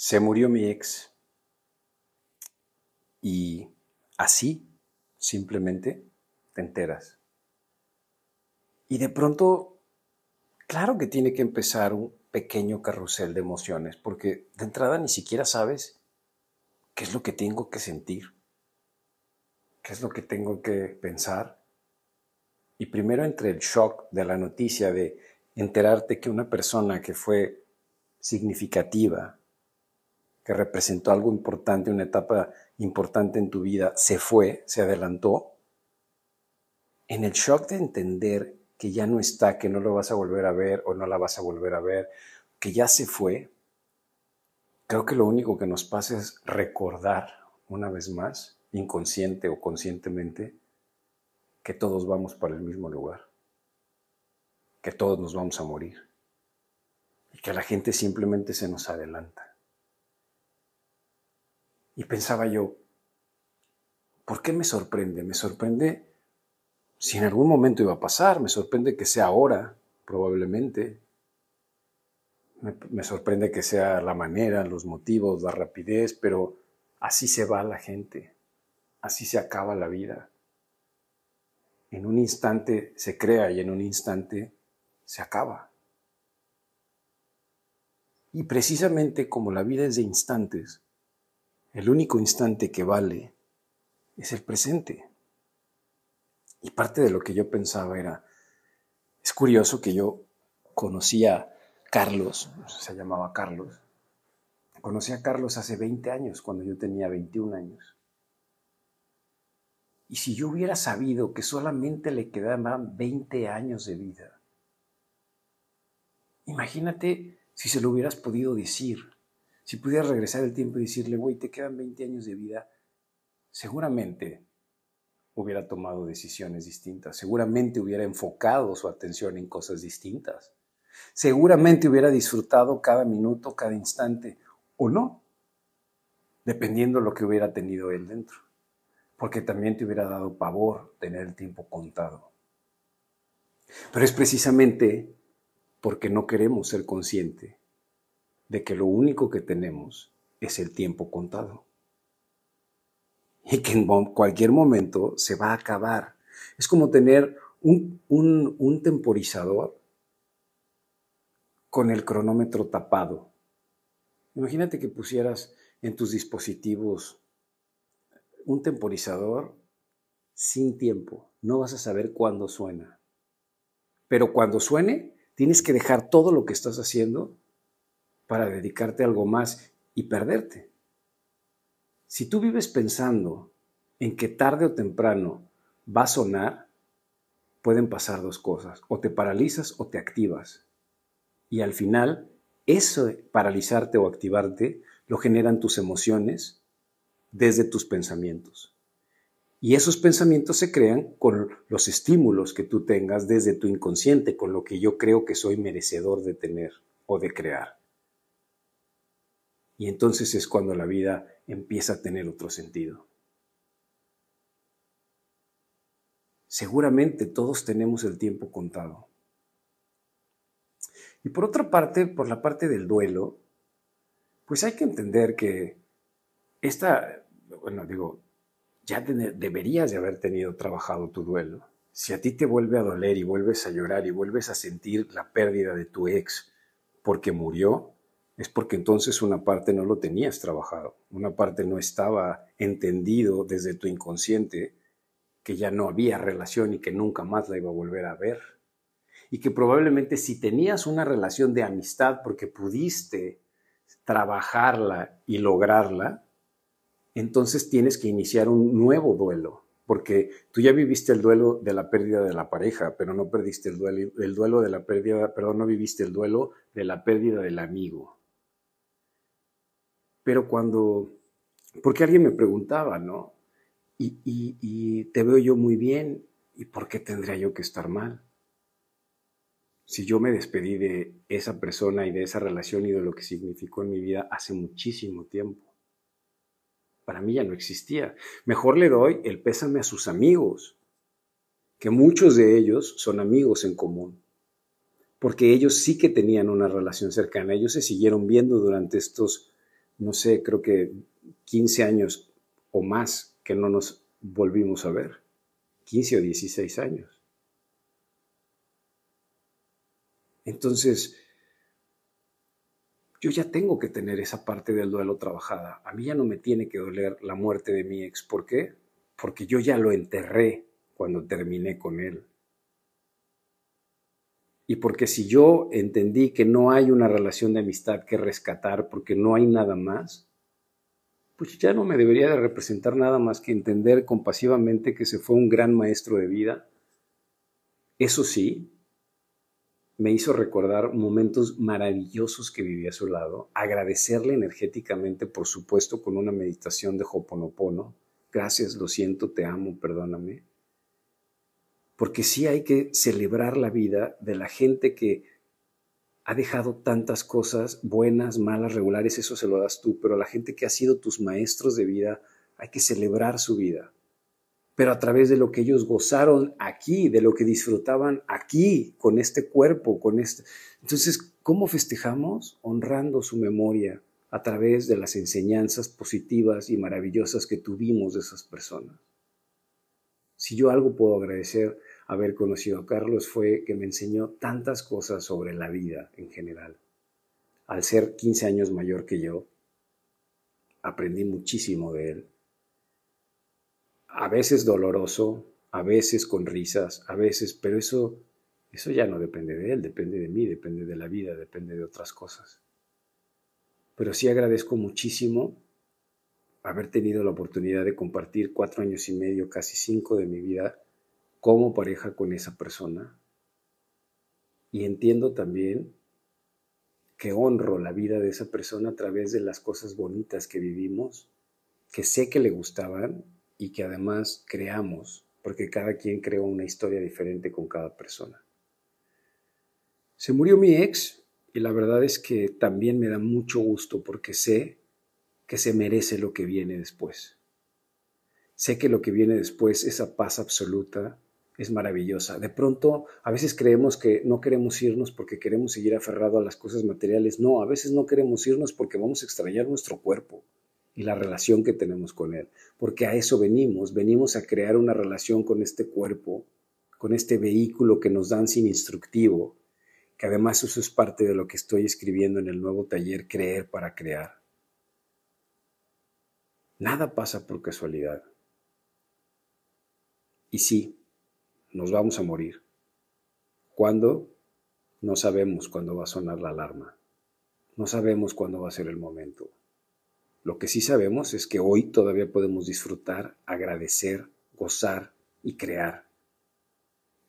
se murió mi ex. Y así, simplemente, te enteras. Y de pronto, claro que tiene que empezar un pequeño carrusel de emociones, porque de entrada ni siquiera sabes qué es lo que tengo que sentir, qué es lo que tengo que pensar. Y primero entre el shock de la noticia de enterarte que una persona que fue significativa, que representó algo importante, una etapa importante en tu vida, se fue, se adelantó, en el shock de entender que ya no está, que no lo vas a volver a ver o no la vas a volver a ver, que ya se fue, creo que lo único que nos pasa es recordar una vez más, inconsciente o conscientemente, que todos vamos para el mismo lugar, que todos nos vamos a morir y que la gente simplemente se nos adelanta. Y pensaba yo, ¿por qué me sorprende? Me sorprende si en algún momento iba a pasar, me sorprende que sea ahora, probablemente. Me, sorprende que sea la manera, los motivos, la rapidez, pero así se va la gente, así se acaba la vida. En un instante se crea y en un instante se acaba. Y precisamente como la vida es de instantes, el único instante que vale es el presente. Y parte de lo que yo pensaba era, es curioso que yo conocía a Carlos, se llamaba Carlos, conocí a Carlos hace 20 años, cuando yo tenía 21 años. Y si yo hubiera sabido que solamente le quedaban 20 años de vida, imagínate si se lo hubieras podido decir, si pudieras regresar el tiempo y decirle, güey, te quedan 20 años de vida, seguramente hubiera tomado decisiones distintas, seguramente hubiera enfocado su atención en cosas distintas, seguramente hubiera disfrutado cada minuto, cada instante, o no, dependiendo lo que hubiera tenido él dentro, porque también te hubiera dado pavor tener el tiempo contado. Pero es precisamente porque no queremos ser conscientes de que lo único que tenemos es el tiempo contado y que en cualquier momento se va a acabar. Es como tener un, un, temporizador con el cronómetro tapado. Imagínate que pusieras en tus dispositivos un temporizador sin tiempo. No vas a saber cuándo suena. Pero cuando suene, tienes que dejar todo lo que estás haciendo para dedicarte a algo más y perderte. Si tú vives pensando en que tarde o temprano va a sonar, pueden pasar dos cosas. O te paralizas o te activas. Y al final, eso paralizarte o activarte lo generan tus emociones desde tus pensamientos. Y esos pensamientos se crean con los estímulos que tú tengas desde tu inconsciente, con lo que yo creo que soy merecedor de tener o de crear. Y entonces es cuando la vida empieza a tener otro sentido. Seguramente todos tenemos el tiempo contado. Y por otra parte, por la parte del duelo, pues hay que entender que esta, bueno, digo, ya deberías de haber tenido trabajado tu duelo. Si a ti te vuelve a doler y vuelves a llorar y vuelves a sentir la pérdida de tu ex porque murió, es porque entonces una parte no lo tenías trabajado, una parte no estaba entendido desde tu inconsciente que ya no había relación y que nunca más la iba a volver a ver. Y que probablemente si tenías una relación de amistad porque pudiste trabajarla y lograrla, entonces tienes que iniciar un nuevo duelo, porque tú ya viviste el duelo de la pérdida de la pareja, pero no perdiste el duelo, el duelo de la pérdida, perdón, no viviste el duelo de la pérdida del amigo. Pero cuando, porque alguien me preguntaba, ¿no? Y, y, te veo yo muy bien, ¿y por qué tendría yo que estar mal? Si yo me despedí de esa persona y de esa relación y de lo que significó en mi vida hace muchísimo tiempo. Para mí ya no existía. Mejor le doy el pésame a sus amigos, que muchos de ellos son amigos en común, porque ellos sí que tenían una relación cercana, ellos se siguieron viendo durante estos no sé, creo que 15 años o más que no nos volvimos a ver. 15 o 16 años. Entonces, yo ya tengo que tener esa parte del duelo trabajada. A mí ya no me tiene que doler la muerte de mi ex. ¿Por qué? Porque yo ya lo enterré cuando terminé con él. Y porque si yo entendí que no hay una relación de amistad que rescatar porque no hay nada más, pues ya no me debería de representar nada más que entender compasivamente que se fue un gran maestro de vida. Eso sí, me hizo recordar momentos maravillosos que viví a su lado, agradecerle energéticamente, por supuesto, con una meditación de Hoponopono. Gracias, lo siento, te amo, perdóname. Porque sí hay que celebrar la vida de la gente que ha dejado tantas cosas buenas, malas, regulares, eso se lo das tú, pero la gente que ha sido tus maestros de vida, hay que celebrar su vida pero a través de lo que ellos gozaron aquí, de lo que disfrutaban aquí, con este cuerpo, con este... Entonces, ¿cómo festejamos? Honrando su memoria a través de las enseñanzas positivas y maravillosas que tuvimos de esas personas. Si yo algo puedo agradecer haber conocido a Carlos fue que me enseñó tantas cosas sobre la vida en general. Al ser 15 años mayor que yo, aprendí muchísimo de él a veces doloroso, a veces con risas, a veces, pero eso, eso ya no depende de él, depende de mí, depende de la vida, depende de otras cosas. Pero sí agradezco muchísimo haber tenido la oportunidad de compartir cuatro años y medio, casi cinco de mi vida como pareja con esa persona. Y entiendo también que honro la vida de esa persona a través de las cosas bonitas que vivimos, que sé que le gustaban y que además creamos, porque cada quien creó una historia diferente con cada persona. Se murió mi ex y la verdad es que también me da mucho gusto porque sé que se merece lo que viene después. Sé que lo que viene después, esa paz absoluta, es maravillosa. De pronto, a veces creemos que no queremos irnos porque queremos seguir aferrado a las cosas materiales. No, a veces no queremos irnos porque vamos a extrañar nuestro cuerpo y la relación que tenemos con Él. Porque a eso venimos, venimos a crear una relación con este cuerpo, con este vehículo que nos dan sin instructivo, que además eso es parte de lo que estoy escribiendo en el nuevo taller Creer para Crear. Nada pasa por casualidad. Y sí, nos vamos a morir. ¿Cuándo? No sabemos cuándo va a sonar la alarma. No sabemos cuándo va a ser el momento. Lo que sí sabemos es que hoy todavía podemos disfrutar, agradecer, gozar y crear.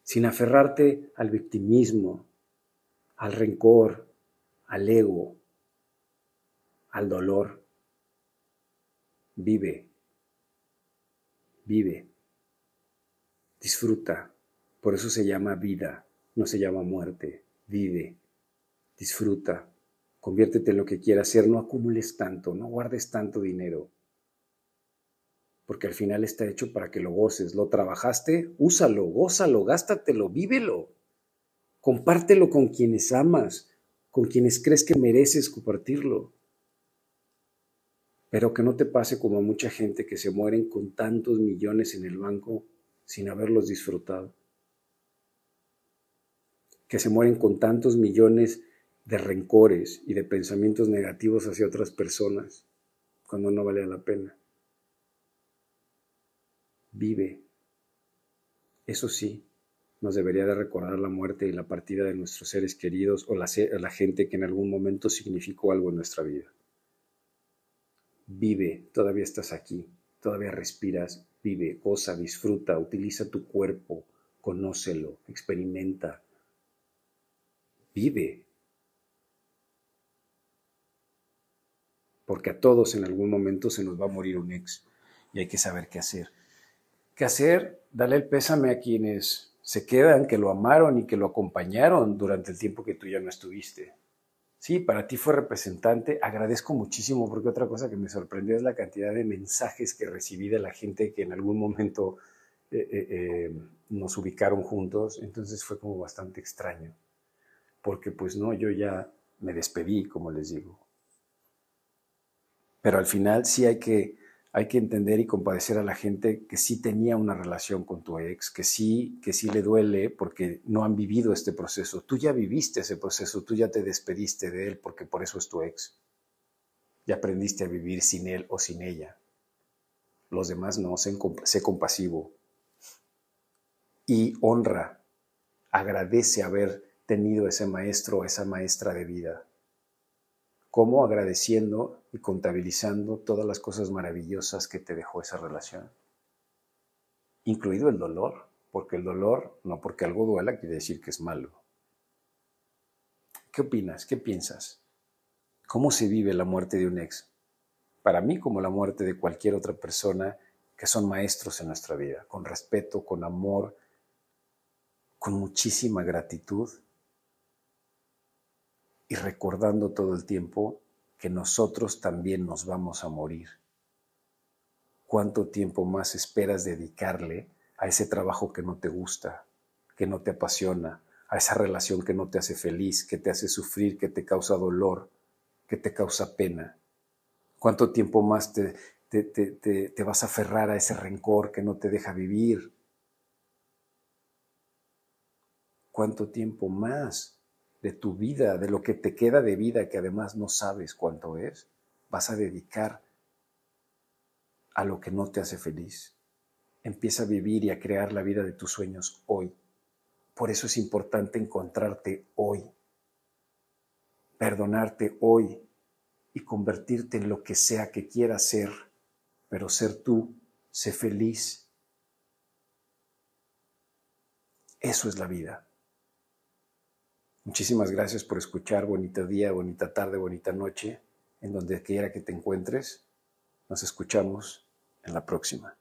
Sin aferrarte al victimismo, al rencor, al ego, al dolor. Vive, vive, disfruta. Por eso se llama vida, no se llama muerte. Vive, disfruta, Conviértete en lo que quieras ser, no acumules tanto, no guardes tanto dinero. Porque al final está hecho para que lo goces. Lo trabajaste, úsalo, gózalo, gástatelo, vívelo. Compártelo con quienes amas, con quienes crees que mereces compartirlo. Pero que no te pase como a mucha gente que se mueren con tantos millones en el banco sin haberlos disfrutado. Que se mueren con tantos millones de rencores y de pensamientos negativos hacia otras personas cuando no vale la pena. Vive. Eso sí, nos debería de recordar la muerte y la partida de nuestros seres queridos o la, la gente que en algún momento significó algo en nuestra vida. Vive, todavía estás aquí, todavía respiras, vive, goza, disfruta, utiliza tu cuerpo, conócelo, experimenta. Vive, porque a todos en algún momento se nos va a morir un ex y hay que saber qué hacer. ¿Qué hacer? Dale el pésame a quienes se quedan, que lo amaron y que lo acompañaron durante el tiempo que tú ya no estuviste. Sí, para ti fue representante. Agradezco muchísimo porque otra cosa que me sorprendió es la cantidad de mensajes que recibí de la gente que en algún momento eh, eh, eh, nos ubicaron juntos. Entonces fue como bastante extraño. Porque pues no, yo ya me despedí, como les digo. Pero al final sí hay que, hay que entender y compadecer a la gente que sí tenía una relación con tu ex, que sí, que sí le duele porque no han vivido este proceso. Tú ya viviste ese proceso, tú ya te despediste de él porque por eso es tu ex. Ya aprendiste a vivir sin él o sin ella. Los demás no, sé, sé compasivo. Y honra, agradece haber tenido ese maestro o esa maestra de vida como agradeciendo y contabilizando todas las cosas maravillosas que te dejó esa relación, incluido el dolor, porque el dolor, no porque algo duela, quiere decir que es malo. ¿Qué opinas? ¿Qué piensas? ¿Cómo se vive la muerte de un ex? Para mí, como la muerte de cualquier otra persona que son maestros en nuestra vida, con respeto, con amor, con muchísima gratitud y recordando todo el tiempo que nosotros también nos vamos a morir. ¿Cuánto tiempo más esperas dedicarle a ese trabajo que no te gusta, que no te apasiona, a esa relación que no te hace feliz, que te hace sufrir, que te causa dolor, que te causa pena? ¿Cuánto tiempo más te, te, te, te vas a aferrar a ese rencor que no te deja vivir? ¿Cuánto tiempo más de tu vida, de lo que te queda de vida, que además no sabes cuánto es, vas a dedicar a lo que no te hace feliz. Empieza a vivir y a crear la vida de tus sueños hoy. Por eso es importante encontrarte hoy, perdonarte hoy y convertirte en lo que sea que quieras ser, pero ser tú, sé feliz. Eso es la vida. Muchísimas gracias por escuchar. Bonito día, bonita tarde, bonita noche, en donde quiera que te encuentres. Nos escuchamos en la próxima.